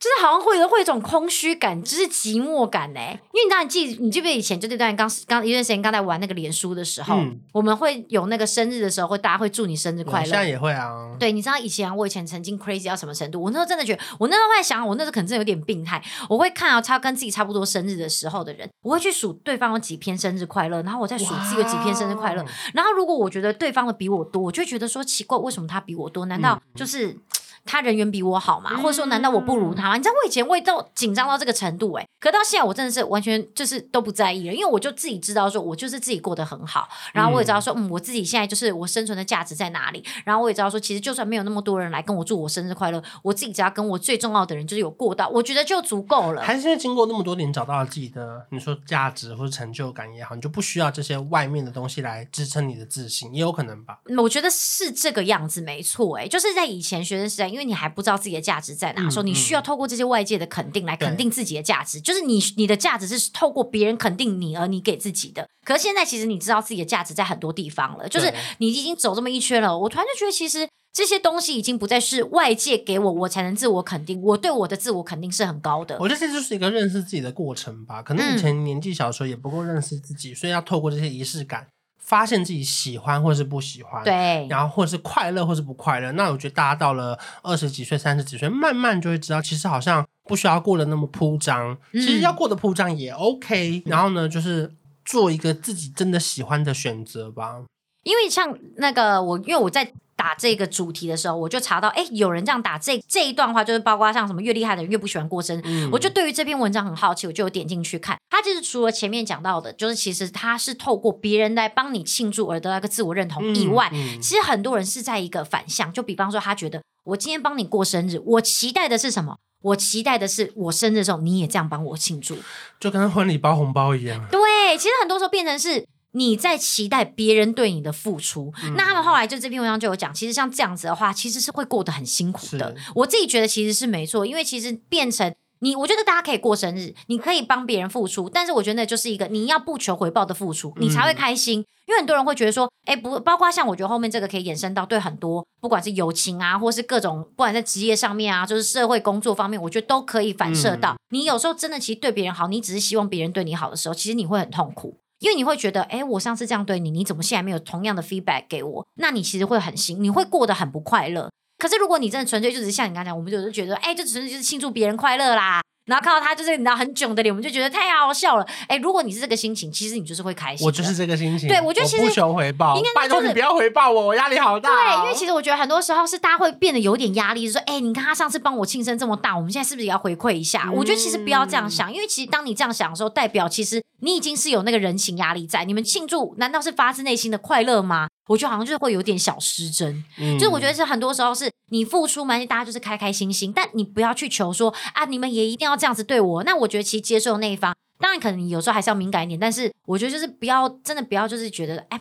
就是好像会有会有一种空虚感，就是寂寞感呢。因为你当然记，你记不记得以前就那段刚刚一段时间刚在玩那个连书的时候，嗯、我们会有那个生日的时候，会大家会祝你生日快乐。现在也会啊。对，你知道以前我以前曾经 crazy 到什么程度？我那时候真的觉得，我那时候会想，我那时候可能真的有点病态。我会看到他跟自己差不多生日的时候的人，我会去数对方有几篇生日快乐，然后我再数自己有几篇生日快乐。然后如果我觉得对方的比我多，我就觉得说奇怪，为什么他比我多？难道就是？嗯他人缘比我好吗？或者说，难道我不如他吗？你知道我以前会到紧张到这个程度诶，可到现在我真的是完全就是都不在意了，因为我就自己知道说，我就是自己过得很好，然后我也知道说，嗯，我自己现在就是我生存的价值在哪里，然后我也知道说，其实就算没有那么多人来跟我祝我生日快乐，我自己只要跟我最重要的人就是有过到，我觉得就足够了。还是因为经过那么多年找到了自己的，你说价值或者成就感也好，你就不需要这些外面的东西来支撑你的自信，也有可能吧？我觉得是这个样子，没错，诶，就是在以前学生时代，因为你还不知道自己。的价值在哪？说、嗯、你需要透过这些外界的肯定来肯定自己的价值，就是你你的价值是透过别人肯定你而你给自己的。可是现在其实你知道自己的价值在很多地方了，就是你已经走这么一圈了。我突然就觉得，其实这些东西已经不再是外界给我，我才能自我肯定。我对我的自我肯定是很高的。我觉得这就是一个认识自己的过程吧。可能以前年纪小的时候也不够认识自己，嗯、所以要透过这些仪式感。发现自己喜欢或是不喜欢，对，然后或是快乐或是不快乐。那我觉得大家到了二十几岁、三十几岁，慢慢就会知道，其实好像不需要过得那么铺张，嗯、其实要过得铺张也 OK。然后呢，就是做一个自己真的喜欢的选择吧。因为像那个我，因为我在。打这个主题的时候，我就查到，哎，有人这样打这这一段话，就是包括像什么越厉害的人越不喜欢过生日。嗯、我就对于这篇文章很好奇，我就有点进去看。他就是除了前面讲到的，就是其实他是透过别人来帮你庆祝而得到一个自我认同以外，嗯嗯、其实很多人是在一个反向，就比方说他觉得我今天帮你过生日，我期待的是什么？我期待的是我生日的时候你也这样帮我庆祝，就跟婚礼包红包一样。对，其实很多时候变成是。你在期待别人对你的付出，嗯、那他们后来就这篇文章就有讲，其实像这样子的话，其实是会过得很辛苦的。我自己觉得其实是没错，因为其实变成你我觉得大家可以过生日，你可以帮别人付出，但是我觉得那就是一个你要不求回报的付出，你才会开心。嗯、因为很多人会觉得说，哎，不，包括像我觉得后面这个可以延伸到对很多，不管是友情啊，或是各种，不管在职业上面啊，就是社会工作方面，我觉得都可以反射到。嗯、你有时候真的其实对别人好，你只是希望别人对你好的时候，其实你会很痛苦，因为你会觉得，哎，我上次这样对你，你怎么现在没有同样的 feedback 给我？那你其实会很心，你会过得很不快乐。可是如果你真的纯粹就是像你刚才讲，我们就是觉得，哎，就纯粹就是庆祝别人快乐啦。然后看到他就是你知道很囧的脸，我们就觉得太好笑了。哎，如果你是这个心情，其实你就是会开心。我就是这个心情。对，我觉得其实不求回报，应该拜托你不要回报我，我压力好大。对，因为其实我觉得很多时候是大家会变得有点压力，就是说，哎，你看他上次帮我庆生这么大，我们现在是不是也要回馈一下？嗯、我觉得其实不要这样想，因为其实当你这样想的时候，代表其实你已经是有那个人情压力在。你们庆祝难道是发自内心的快乐吗？我觉得好像就是会有点小失真。嗯、就是我觉得是很多时候是你付出嘛，大家就是开开心心，但你不要去求说啊，你们也一定要这样子对我。那我觉得其实接受那一方，当然可能你有时候还是要敏感一点，但是我觉得就是不要真的不要就是觉得，哎，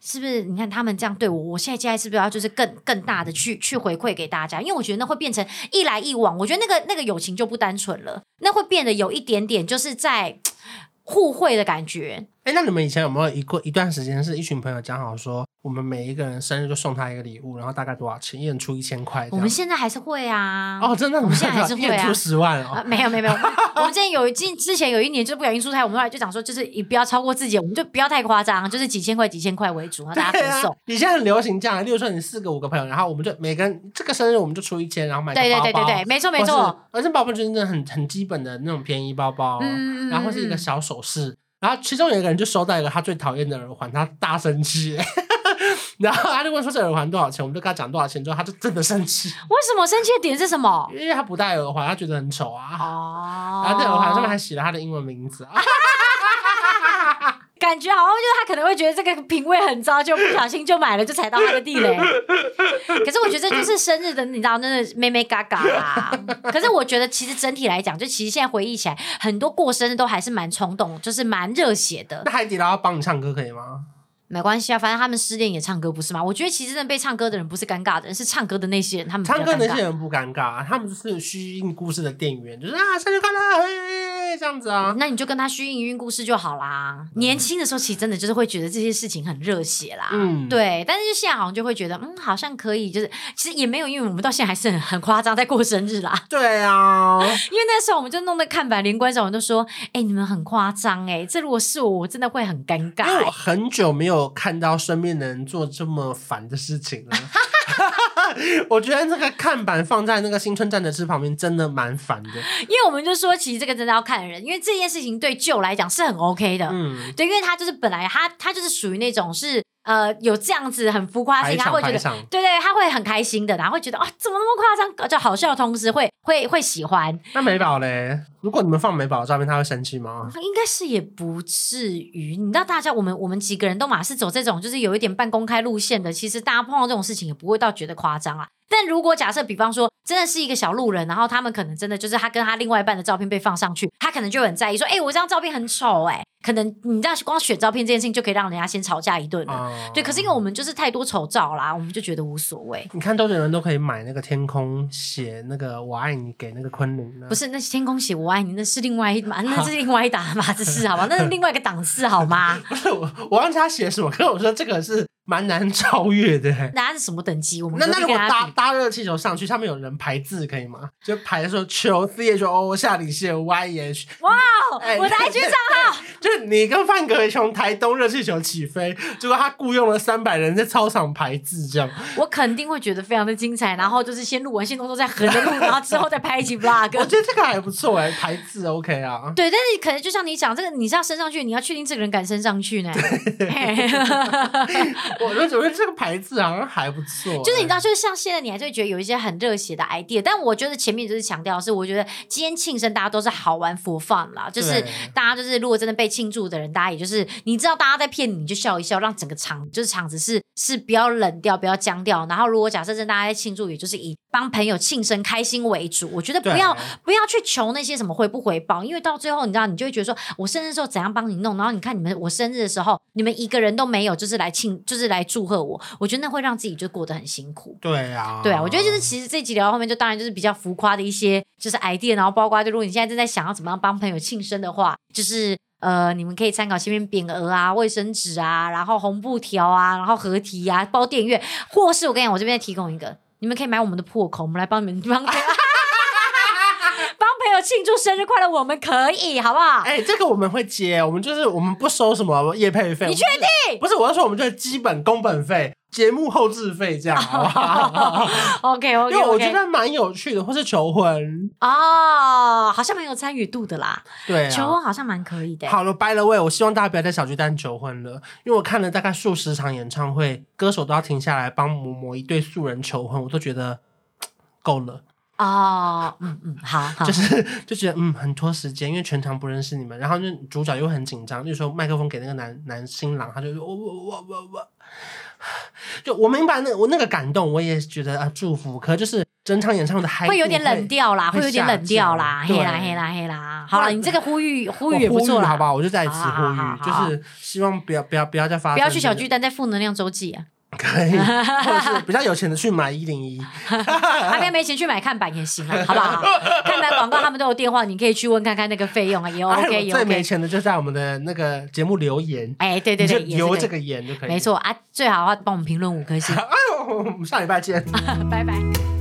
是不是？你看他们这样对我，我现在接下来是不是要就是更更大的去去回馈给大家？因为我觉得那会变成一来一往，我觉得那个那个友情就不单纯了，那会变得有一点点就是在互惠的感觉。哎，那你们以前有没有一过一段时间是一群朋友讲好说，我们每一个人生日就送他一个礼物，然后大概多少钱？一人出一千块。我们现在还是 会啊。哦，真的，我们现在还是会出十万哦。啊、没有没有没有，我们之前有一之之前有一年就不小心出差，我们后来就讲说，就是也不要超过自己，我们就不要太夸张，就是几千块几千块为主，然后大家分送、啊。你现在很流行这样，例如说你四个五个朋友，然后我们就每个人这个生日我们就出一千，然后买个包包。对对对对对，没错没错。而且包包就是真的很很基本的那种便宜包包，嗯、然后是一个小首饰。然后其中有一个人就收到一个他最讨厌的耳环，他大生气。然后他就问说：“这耳环多少钱？”我们就跟他讲多少钱之后，他就真的生气。为什么生气的点是什么？因为他不戴耳环，他觉得很丑啊。哦。然后这耳环上面还写了他的英文名字啊。感觉好像就是他可能会觉得这个品味很糟，就不小心就买了，就踩到他的地雷。可是我觉得这就是生日的，你知道，那个妹妹嘎嘎啦。可是我觉得其实整体来讲，就其实现在回忆起来，很多过生日都还是蛮冲动，就是蛮热血的。那海底捞要帮你唱歌可以吗？没关系啊，反正他们失恋也唱歌不是吗？我觉得其实真的被唱歌的人不是尴尬的人，是唱歌的那些人，他们唱歌那些人不尴尬，他们就是虚应故事的店员，就是啊，生日快乐。这样子啊，那你就跟他虚应营运故事就好啦。嗯、年轻的时候其实真的就是会觉得这些事情很热血啦，嗯，对。但是就现在好像就会觉得，嗯，好像可以，就是其实也没有，因为我们到现在还是很很夸张在过生日啦。对啊，因为那时候我们就弄的看板，连观众我都说，哎、欸，你们很夸张哎，这如果是我，我真的会很尴尬。因为我很久没有看到身边的人做这么烦的事情了。我觉得这个看板放在那个新春站的车旁边，真的蛮烦的。因为我们就说，其实这个真的要看人，因为这件事情对 Joe 来讲是很 OK 的。嗯，对，因为他就是本来他他就是属于那种是。呃，有这样子很浮夸性，他会觉得，对对，他会很开心的，然后会觉得啊，怎么那么夸张，就好笑的同时会会会喜欢。那美宝嘞？如果你们放美宝的照片，他会生气吗？应该是也不至于。你知道，大家我们我们几个人都嘛是走这种就是有一点半公开路线的，其实大家碰到这种事情也不会到觉得夸张啊。但如果假设，比方说真的是一个小路人，然后他们可能真的就是他跟他另外一半的照片被放上去，他可能就很在意，说：“哎、欸，我这张照片很丑。”哎，可能你这样光选照片这件事情就可以让人家先吵架一顿了。嗯、对，可是因为我们就是太多丑照啦，我们就觉得无所谓。你看，多少人都可以买那个天空写那个“我爱你”给那个昆凌呢？不是，那是天空写“我爱你”，那是另外一码，那是另外一档码子事，好吗？那是另外一个档次，好吗？不是我，我忘记他写什么，可是我说这个是。蛮难超越的，那是什么等级？我们那那如果搭搭热气球上去，上面有人排字可以吗？就排的时候，求 C H O 下底线 Y H。哇，欸、我的 IG 账号，就是你跟范格从台东热气球起飞，结果他雇佣了三百人在操场排字，这样我肯定会觉得非常的精彩。然后就是先录完，先动作再横着录，然后之后再拍一集 Vlog。我觉得这个还不错哎，排字 OK 啊。对，但是可能就像你讲这个，你是要升上去，你要确定这个人敢升上去呢。我就觉得这个牌子好像还不错，就是你知道，就是像现在你还是会觉得有一些很热血的 idea，但我觉得前面就是强调是，我觉得今天庆生大家都是好玩 for fun 啦，就是大家就是如果真的被庆祝的人，大家也就是你知道大家在骗你，你就笑一笑，让整个场就是场子是是不要冷掉，不要僵掉。然后如果假设真的大家在庆祝，也就是以帮朋友庆生开心为主，我觉得不要不要去求那些什么回不回报，因为到最后你知道你就会觉得说我生日的时候怎样帮你弄，然后你看你们我生日的时候你们一个人都没有，就是来庆就是。是来祝贺我，我觉得那会让自己就过得很辛苦。对啊，对啊，我觉得就是其实这集聊到后面，就当然就是比较浮夸的一些就是 idea，然后包括就如果你现在正在想要怎么样帮朋友庆生的话，就是呃，你们可以参考前面匾额啊、卫生纸啊，然后红布条啊，然后合体啊、包电院，或是我跟你讲，我这边再提供一个，你们可以买我们的破口，我们来帮你们帮。庆祝生日快乐，我们可以，好不好？哎、欸，这个我们会接，我们就是我们不收什么业配费。你确定？不是，我要说我们就是基本工本费、节目后置费这样，好不好？OK OK，因为我觉得蛮有趣的，或是求婚哦，好像蛮有参与度的啦。对、啊，求婚好像蛮可以的。好了，By the way，我希望大家不要在小巨蛋求婚了，因为我看了大概数十场演唱会，歌手都要停下来帮某某一对素人求婚，我都觉得够了。哦，嗯嗯，好，好，就是就觉得嗯很拖时间，因为全场不认识你们，然后就主角又很紧张，就说麦克风给那个男男新郎，他就说我我我我我，就我明白那我那个感动，我也觉得啊祝福，可就是整场演唱的还会有点冷调啦，会，有点冷调啦，对黑啦黑啦黑啦，好了，你这个呼吁呼吁也不错啦，好不好？我就再一次呼吁，就是希望不要不要不要再发生，不要去小巨蛋，在负能量周记啊。可以，或者是比较有钱的去买一零一，还没没钱去买看板也行啊，好不好？看板广告他们都有电话，你可以去问看看那个费用啊，也 OK 也 OK。最没钱的就在我们的那个节目留言，哎，对对对，留这个言就可以。没错啊，最好的话帮我们评论五颗星。哎呦，我们下礼拜见，拜拜。